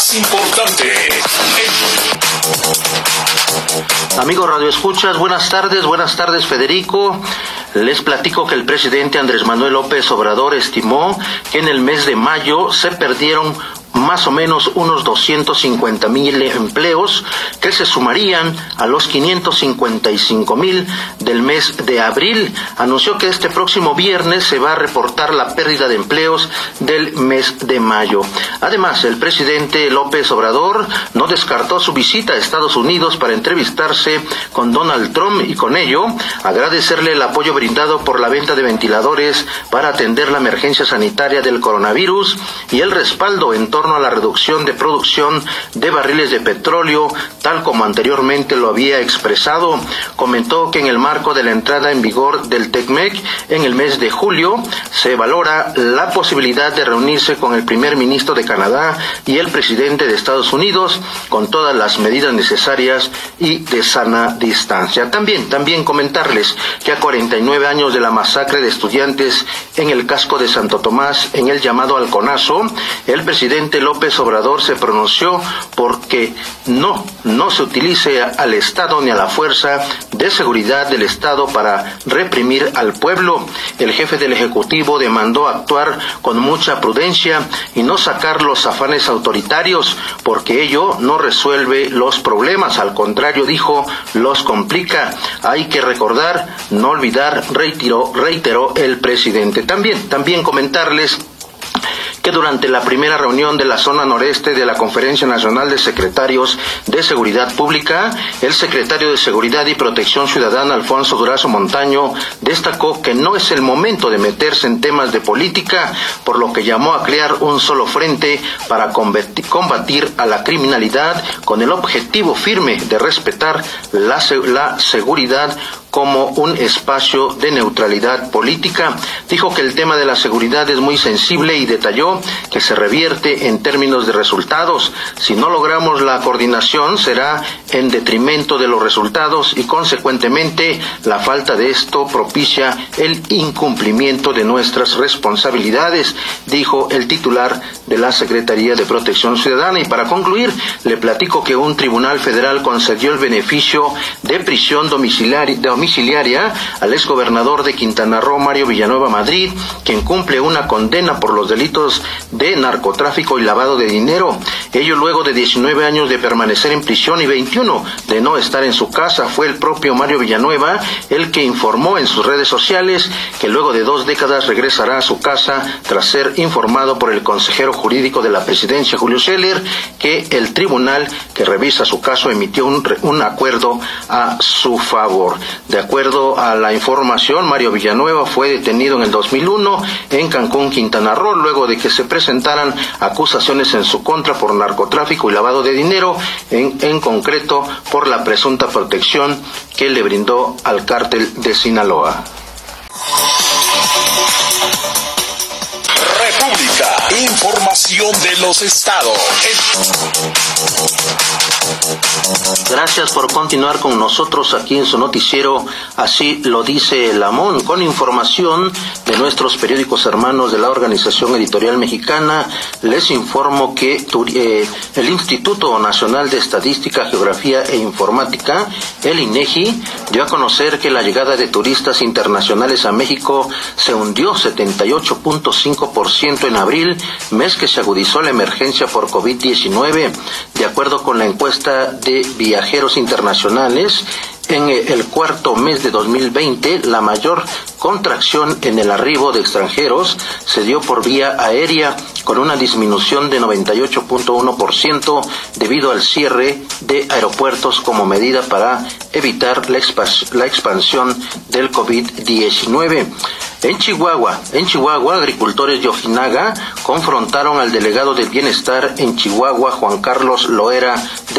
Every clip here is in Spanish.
más importante. Amigos Radio Escuchas, buenas tardes, buenas tardes Federico. Les platico que el presidente Andrés Manuel López Obrador estimó que en el mes de mayo se perdieron más o menos unos 250 mil empleos que se sumarían a los 555 mil del mes de abril. Anunció que este próximo viernes se va a reportar la pérdida de empleos del mes de mayo. Además, el presidente López Obrador no descartó su visita a Estados Unidos para entrevistarse con Donald Trump y con ello agradecerle el apoyo brindado por la venta de ventiladores para atender la emergencia sanitaria del coronavirus y el respaldo en torno a la reducción de producción de barriles de petróleo, tal como anteriormente lo había expresado. Comentó que en el marco de la entrada en vigor del TECMEC en el mes de julio se valora la posibilidad de reunirse con el primer ministro de Canadá y el presidente de Estados Unidos con todas las medidas necesarias y de sana distancia. También, también comentarles que a 49 años de la masacre de estudiantes en el casco de Santo Tomás, en el llamado Alconazo, el presidente López Obrador se pronunció porque no, no se utilice al Estado ni a la fuerza de seguridad del Estado para reprimir al pueblo. El jefe del Ejecutivo demandó actuar con mucha prudencia y no sacar los afanes autoritarios, porque ello no resuelve los problemas, al contrario, dijo, los complica. Hay que recordar, no olvidar, reiteró, reiteró el presidente. También, también comentarles que durante la primera reunión de la zona noreste de la Conferencia Nacional de Secretarios de Seguridad Pública, el secretario de Seguridad y Protección Ciudadana, Alfonso Durazo Montaño, destacó que no es el momento de meterse en temas de política, por lo que llamó a crear un solo frente para combatir a la criminalidad con el objetivo firme de respetar la, seguridad como un espacio de neutralidad política. Dijo que el tema de la seguridad es muy sensible y detalló que se revierte en términos de resultados. Si no logramos la coordinación será en detrimento de los resultados y consecuentemente la falta de esto propicia el incumplimiento de nuestras responsabilidades, dijo el titular de la Secretaría de Protección Ciudadana. Y para concluir, le platico que un tribunal federal concedió el beneficio de prisión domiciliaria domiciliaria al exgobernador de Quintana Roo, Mario Villanueva Madrid, quien cumple una condena por los delitos de narcotráfico y lavado de dinero. Ello luego de 19 años de permanecer en prisión y 21 de no estar en su casa. Fue el propio Mario Villanueva el que informó en sus redes sociales que luego de dos décadas regresará a su casa tras ser informado por el consejero jurídico de la presidencia, Julio Scheller, que el tribunal que revisa su caso emitió un, un acuerdo a su favor. De acuerdo a la información, Mario Villanueva fue detenido en el 2001 en Cancún, Quintana Roo, luego de que se presentaran acusaciones en su contra por narcotráfico y lavado de dinero, en, en concreto por la presunta protección que le brindó al cártel de Sinaloa. Información de los estados. Gracias por continuar con nosotros aquí en su noticiero, así lo dice el Amón, con información de nuestros periódicos hermanos de la Organización Editorial Mexicana. Les informo que eh, el Instituto Nacional de Estadística, Geografía e Informática, el INEGI, dio a conocer que la llegada de turistas internacionales a México se hundió 78.5% en abril, mes que se agudizó la emergencia por COVID-19. De acuerdo con la encuesta de viajeros internacionales, en el cuarto mes de 2020, la mayor contracción en el arribo de extranjeros se dio por vía aérea, con una disminución de 98.1% debido al cierre de aeropuertos como medida para evitar la, expansión del COVID-19. En Chihuahua, en Chihuahua, agricultores de Ojinaga confrontaron al delegado del bienestar en Chihuahua, Juan Carlos Loera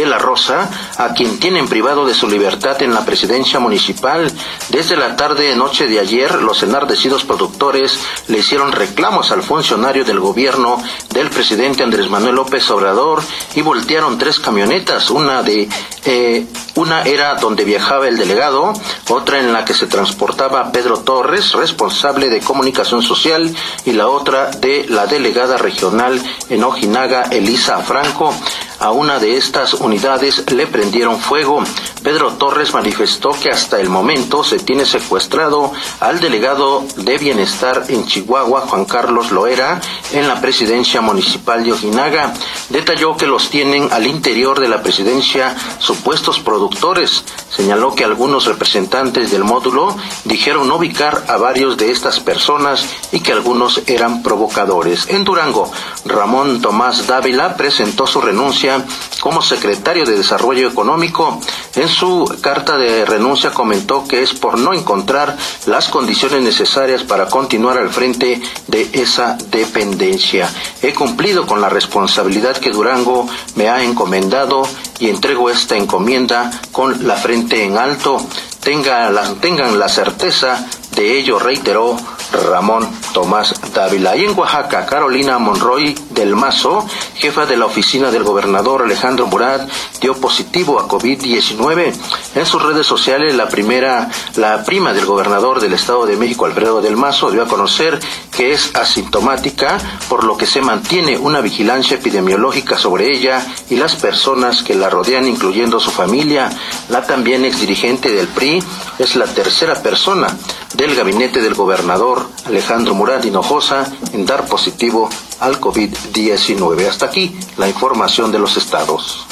la Rosa, a quien tienen privado de su libertad en la presidencia municipal. Desde la tarde noche de ayer, los enardecidos productores le hicieron reclamos al funcionario del gobierno del presidente Andrés Manuel López Obrador y voltearon tres camionetas, una de eh, una era donde viajaba el delegado, otra en la que se transportaba Pedro Torres, responsable de comunicación social y la otra de la delegada regional en Ojinaga, Elisa Franco. A una de estas unidades le prendieron fuego. Pedro Torres manifestó que hasta el momento se tiene secuestrado al delegado de Bienestar en Chihuahua, Juan Carlos Loera, en la presidencia municipal de Ojinaga. Detalló que los tienen al interior de la presidencia supuestos productores. Señaló que algunos representantes del módulo dijeron ubicar a varios de estas personas y que algunos eran provocadores. En Durango, Ramón Tomás Dávila presentó su renuncia como secretario de Desarrollo Económico. En su carta de renuncia comentó que es por no encontrar las condiciones necesarias para continuar al frente de esa dependencia. He cumplido con la responsabilidad que Durango me ha encomendado y entrego esta encomienda con la frente en alto. tengan la certeza de ello, reiteró Ramón Tomás Dávila. Y en Oaxaca, Carolina Monroy del Mazo, jefa de la oficina del gobernador Alejandro Murat, dio positivo a COVID-19. En sus redes sociales, la primera, la prima del gobernador del Estado de México, Alfredo del Mazo, dio a conocer que es asintomática, por lo que se mantiene una vigilancia epidemiológica sobre ella y las personas que la rodean, incluyendo su familia. La también exdirigente del PRI es la tercera persona del gabinete del gobernador Alejandro Murat Hinojosa en dar positivo al COVID-19. Hasta aquí la información de los estados.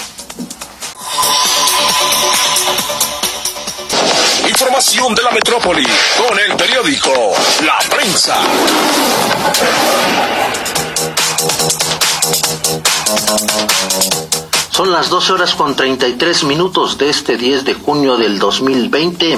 De la metrópoli con el periódico La Prensa. Son las 12 horas con 33 minutos de este 10 de junio del 2020.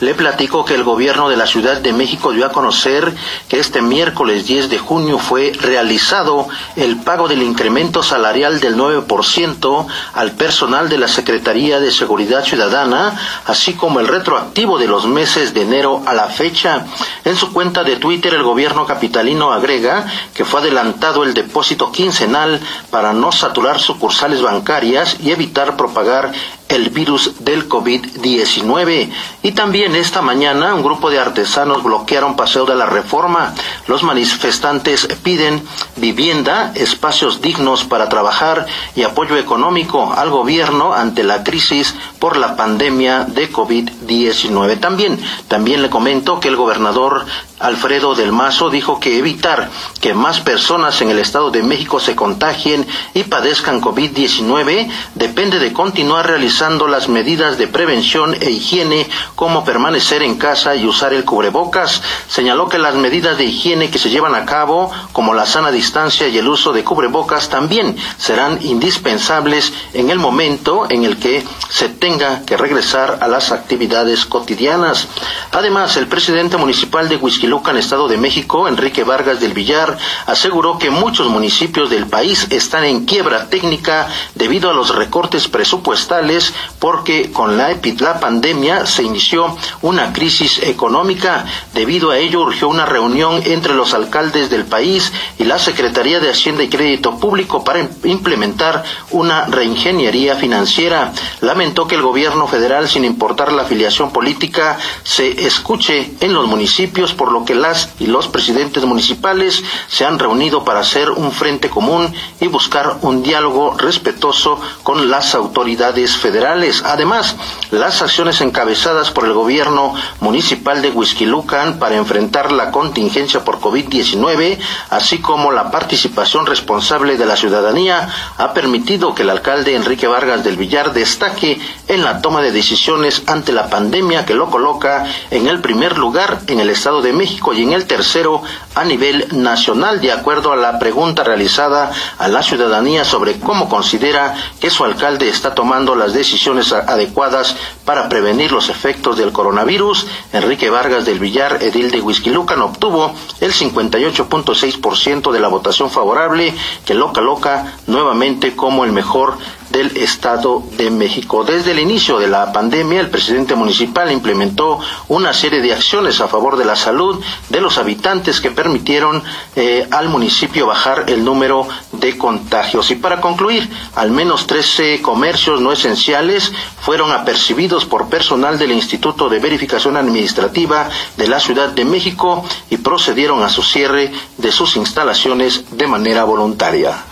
Le platico que el gobierno de la Ciudad de México dio a conocer que este miércoles 10 de junio fue realizado el pago del incremento salarial del 9% al personal de la Secretaría de Seguridad Ciudadana, así como el retroactivo de los meses de enero a la fecha. En su cuenta de Twitter, el gobierno capitalino agrega que fue adelantado el depósito quincenal para no saturar sucursales bancarias y evitar propagar el virus del COVID-19. Y también esta mañana un grupo de artesanos bloquearon Paseo de la Reforma. Los manifestantes piden vivienda, espacios dignos para trabajar y apoyo económico al gobierno ante la crisis por la pandemia de COVID-19. También, también le comento que el gobernador Alfredo del Mazo dijo que evitar que más personas en el Estado de México se contagien y padezcan COVID-19 depende de continuar realizando las medidas de prevención e higiene como permanecer en casa y usar el cubrebocas. Señaló que las medidas de higiene que se llevan a cabo, como la sana distancia y el uso de cubrebocas, también serán indispensables en el momento en el que se tenga que regresar a las actividades cotidianas. Además, el presidente municipal de Huizquilucan, Estado de México, Enrique Vargas del Villar, aseguró que muchos municipios del país están en quiebra técnica debido a los recortes presupuestales porque con la, la pandemia se inició una crisis económica. Debido a ello urgió una reunión entre los alcaldes del país y la Secretaría de Hacienda y Crédito Público para implementar una reingeniería financiera. Lamentó que el gobierno federal, sin importar la afiliación política, se escuche en los municipios, por lo que las y los presidentes municipales se han reunido para hacer un frente común y buscar un diálogo respetuoso con las autoridades federales Además, las acciones encabezadas por el gobierno municipal de Huizquilucan para enfrentar la contingencia por COVID-19, así como la participación responsable de la ciudadanía, ha permitido que el alcalde Enrique Vargas del Villar destaque en la toma de decisiones ante la pandemia que lo coloca en el primer lugar en el Estado de México y en el tercero a nivel nacional, de acuerdo a la pregunta realizada a la ciudadanía sobre cómo considera que su alcalde está tomando las decisiones decisiones adecuadas para prevenir los efectos del coronavirus, Enrique Vargas del Villar, edil de Huizquilucan, obtuvo el 58.6% de la votación favorable, que lo coloca nuevamente como el mejor del Estado de México. Desde el inicio de la pandemia, el presidente municipal implementó una serie de acciones a favor de la salud de los habitantes que permitieron eh, al municipio bajar el número de contagios. Y para concluir, al menos 13 comercios no esenciales fueron apercibidos por personal del Instituto de Verificación Administrativa de la Ciudad de México y procedieron a su cierre de sus instalaciones de manera voluntaria.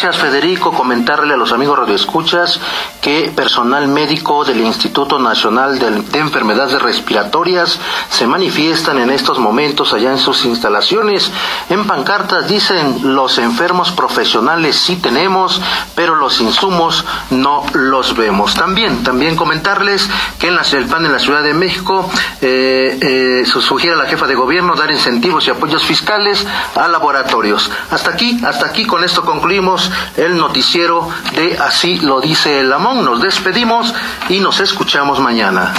Gracias, Federico. Comentarle a los amigos radioescuchas que personal médico del Instituto Nacional de, Enfermedades Respiratorias se manifiestan en estos momentos allá en sus instalaciones. En pancartas dicen los enfermos profesionales sí tenemos, pero los insumos no los vemos. También, también comentarles que en la, el PAN en la Ciudad de México eh, eh, sugiere a la jefa de gobierno dar incentivos y apoyos fiscales a laboratorios. Hasta aquí, hasta aquí con esto concluimos el noticiero de Así lo dice el Amón. Nos despedimos y nos escuchamos mañana.